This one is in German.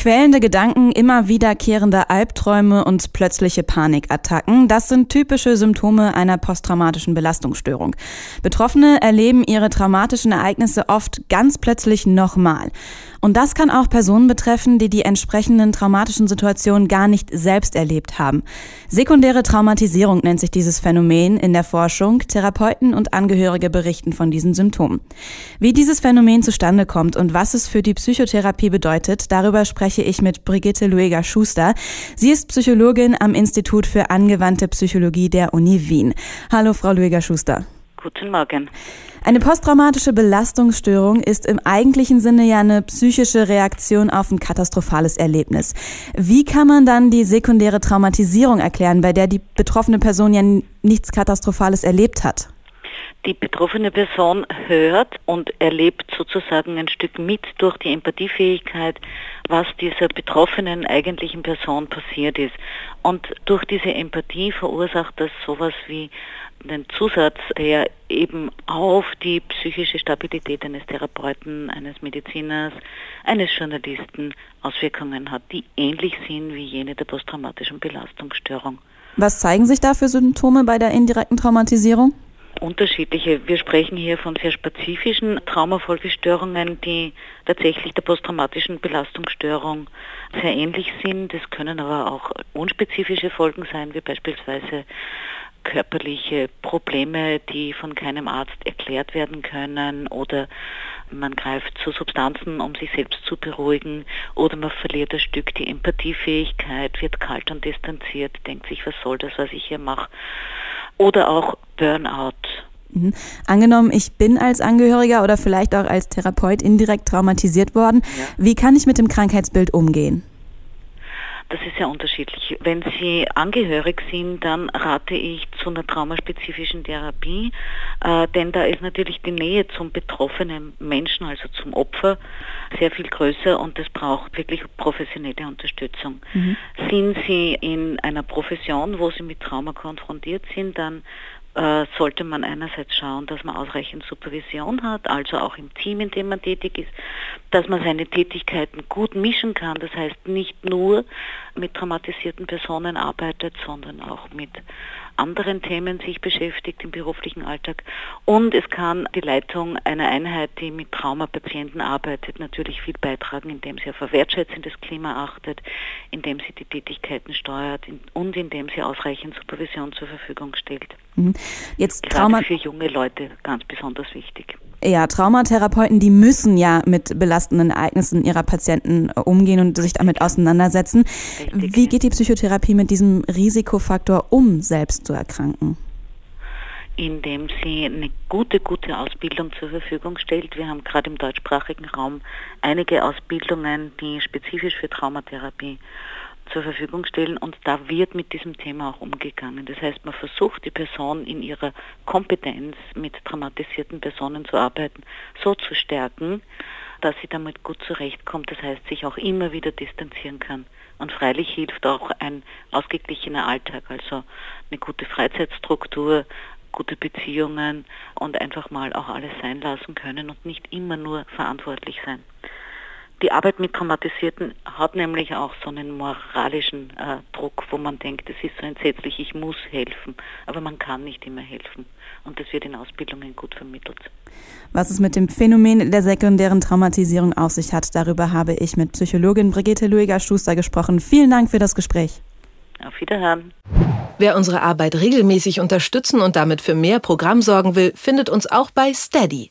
Quälende Gedanken, immer wiederkehrende Albträume und plötzliche Panikattacken, das sind typische Symptome einer posttraumatischen Belastungsstörung. Betroffene erleben ihre traumatischen Ereignisse oft ganz plötzlich nochmal. Und das kann auch Personen betreffen, die die entsprechenden traumatischen Situationen gar nicht selbst erlebt haben. Sekundäre Traumatisierung nennt sich dieses Phänomen in der Forschung. Therapeuten und Angehörige berichten von diesen Symptomen. Wie dieses Phänomen zustande kommt und was es für die Psychotherapie bedeutet, darüber spreche ich mit Brigitte Lueger-Schuster. Sie ist Psychologin am Institut für angewandte Psychologie der Uni Wien. Hallo, Frau Lueger-Schuster. Guten Morgen. Eine posttraumatische Belastungsstörung ist im eigentlichen Sinne ja eine psychische Reaktion auf ein katastrophales Erlebnis. Wie kann man dann die sekundäre Traumatisierung erklären, bei der die betroffene Person ja nichts Katastrophales erlebt hat? Die betroffene Person hört und erlebt sozusagen ein Stück mit durch die Empathiefähigkeit, was dieser betroffenen eigentlichen Person passiert ist. Und durch diese Empathie verursacht das sowas wie einen Zusatz, der eben auf die psychische Stabilität eines Therapeuten, eines Mediziners, eines Journalisten Auswirkungen hat, die ähnlich sind wie jene der posttraumatischen Belastungsstörung. Was zeigen sich da für Symptome bei der indirekten Traumatisierung? Unterschiedliche. Wir sprechen hier von sehr spezifischen Traumafolgestörungen, die tatsächlich der posttraumatischen Belastungsstörung sehr ähnlich sind. Es können aber auch unspezifische Folgen sein, wie beispielsweise körperliche Probleme, die von keinem Arzt erklärt werden können oder man greift zu Substanzen, um sich selbst zu beruhigen oder man verliert ein Stück die Empathiefähigkeit, wird kalt und distanziert, denkt sich, was soll das, was ich hier mache. Oder auch Burnout. Mhm. Angenommen, ich bin als Angehöriger oder vielleicht auch als Therapeut indirekt traumatisiert worden. Ja. Wie kann ich mit dem Krankheitsbild umgehen? Das ist sehr unterschiedlich. Wenn Sie angehörig sind, dann rate ich zu einer traumaspezifischen Therapie, äh, denn da ist natürlich die Nähe zum betroffenen Menschen, also zum Opfer, sehr viel größer und es braucht wirklich professionelle Unterstützung. Mhm. Sind Sie in einer Profession, wo Sie mit Trauma konfrontiert sind, dann sollte man einerseits schauen, dass man ausreichend Supervision hat, also auch im Team, in dem man tätig ist, dass man seine Tätigkeiten gut mischen kann, das heißt nicht nur mit traumatisierten Personen arbeitet, sondern auch mit anderen Themen sich beschäftigt im beruflichen Alltag. Und es kann die Leitung einer Einheit, die mit Traumapatienten arbeitet, natürlich viel beitragen, indem sie auf ein wertschätzendes Klima achtet, indem sie die Tätigkeiten steuert und indem sie ausreichend Supervision zur Verfügung stellt. Mhm. Jetzt Gerade Trauma für junge Leute ganz besonders wichtig. Ja, Traumatherapeuten, die müssen ja mit belastenden Ereignissen ihrer Patienten äh, umgehen und sich damit auseinandersetzen. Richtig. Wie geht die Psychotherapie mit diesem Risikofaktor um, selbst zu erkranken? indem sie eine gute, gute Ausbildung zur Verfügung stellt. Wir haben gerade im deutschsprachigen Raum einige Ausbildungen, die spezifisch für Traumatherapie zur Verfügung stellen und da wird mit diesem Thema auch umgegangen. Das heißt, man versucht die Person in ihrer Kompetenz mit traumatisierten Personen zu arbeiten, so zu stärken, dass sie damit gut zurechtkommt. Das heißt, sich auch immer wieder distanzieren kann. Und freilich hilft auch ein ausgeglichener Alltag, also eine gute Freizeitstruktur, gute Beziehungen und einfach mal auch alles sein lassen können und nicht immer nur verantwortlich sein. Die Arbeit mit Traumatisierten hat nämlich auch so einen moralischen äh, Druck, wo man denkt, es ist so entsetzlich, ich muss helfen, aber man kann nicht immer helfen. Und das wird in Ausbildungen gut vermittelt. Was es mit dem Phänomen der sekundären Traumatisierung auf sich hat, darüber habe ich mit Psychologin Brigitte Lueger-Schuster gesprochen. Vielen Dank für das Gespräch. Auf Wiederhören. Wer unsere Arbeit regelmäßig unterstützen und damit für mehr Programm sorgen will, findet uns auch bei Steady